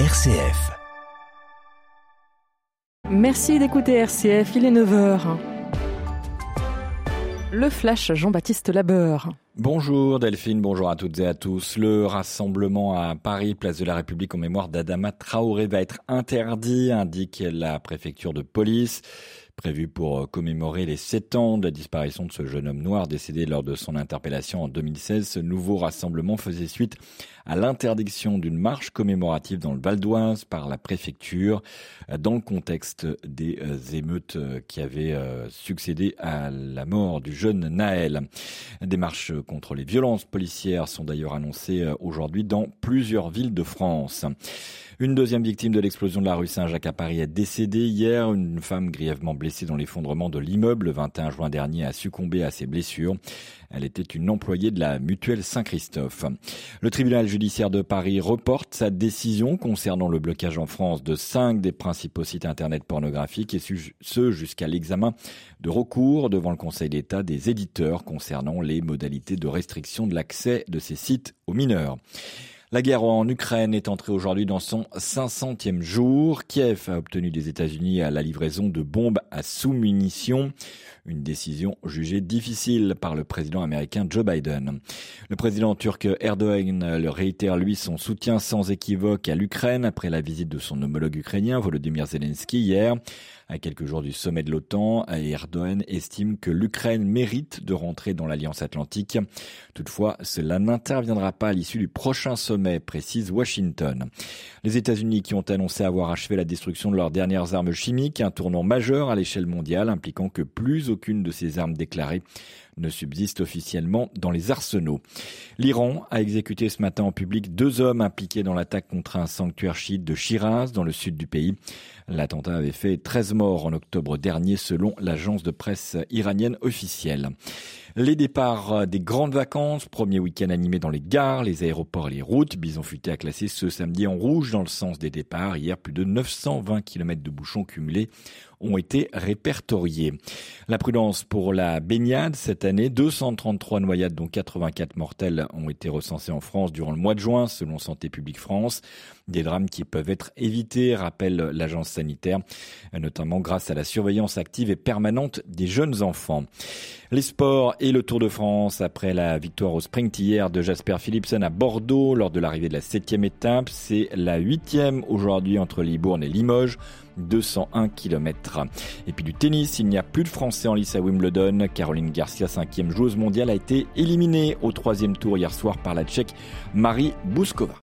RCF. Merci d'écouter RCF, il est 9h. Le flash Jean-Baptiste Labeur. Bonjour Delphine, bonjour à toutes et à tous. Le rassemblement à Paris, place de la République en mémoire d'Adama Traoré va être interdit, indique la préfecture de police prévu pour euh, commémorer les sept ans de la disparition de ce jeune homme noir décédé lors de son interpellation en 2016. Ce nouveau rassemblement faisait suite à l'interdiction d'une marche commémorative dans le Val d'Oise par la préfecture euh, dans le contexte des euh, émeutes qui avaient succédé à la mort du jeune Naël. Contre les violences policières sont d'ailleurs annoncées aujourd'hui dans plusieurs villes de France. Une deuxième victime de l'explosion de la rue Saint-Jacques à Paris est décédée hier. Une femme grièvement blessée dans l'effondrement de l'immeuble le 21 juin dernier a succombé à ses blessures. Elle était une employée de la mutuelle Saint-Christophe. Le tribunal judiciaire de Paris reporte sa décision concernant le blocage en France de cinq des principaux sites internet pornographiques et ce jusqu'à l'examen de recours devant le Conseil d'État des éditeurs concernant les modalités de restriction de l'accès de ces sites aux mineurs. La guerre en Ukraine est entrée aujourd'hui dans son 500e jour. Kiev a obtenu des États-Unis la livraison de bombes à sous-munitions. Une décision jugée difficile par le président américain Joe Biden. Le président turc Erdogan le réitère lui son soutien sans équivoque à l'Ukraine après la visite de son homologue ukrainien Volodymyr Zelensky hier. À quelques jours du sommet de l'OTAN, Erdogan estime que l'Ukraine mérite de rentrer dans l'Alliance Atlantique. Toutefois, cela n'interviendra pas à l'issue du prochain sommet, précise Washington. Les États-Unis qui ont annoncé avoir achevé la destruction de leurs dernières armes chimiques, un tournant majeur à l'échelle mondiale impliquant que plus aucune de ces armes déclarées ne subsiste officiellement dans les arsenaux. L'Iran a exécuté ce matin en public deux hommes impliqués dans l'attaque contre un sanctuaire chiite de Shiraz, dans le sud du pays. L'attentat avait fait 13 morts en octobre dernier selon l'agence de presse iranienne officielle. Les départs des grandes vacances, premier week-end animé dans les gares, les aéroports et les routes. Bison Futé a classé ce samedi en rouge dans le sens des départs. Hier, plus de 920 km de bouchons cumulés ont été répertoriés. La prudence pour la baignade cette année, 233 noyades dont 84 mortelles ont été recensées en France durant le mois de juin selon Santé publique France. Des drames qui peuvent être évités, rappelle l'agence sanitaire, notamment grâce à la surveillance active et permanente des jeunes enfants. Les sports et le Tour de France après la victoire au sprint hier de Jasper Philipsen à Bordeaux lors de l'arrivée de la septième étape. C'est la huitième aujourd'hui entre Libourne et Limoges. 201 km. Et puis du tennis, il n'y a plus de Français en lice à Wimbledon. Caroline Garcia, cinquième joueuse mondiale, a été éliminée au troisième tour hier soir par la Tchèque Marie Bouskova.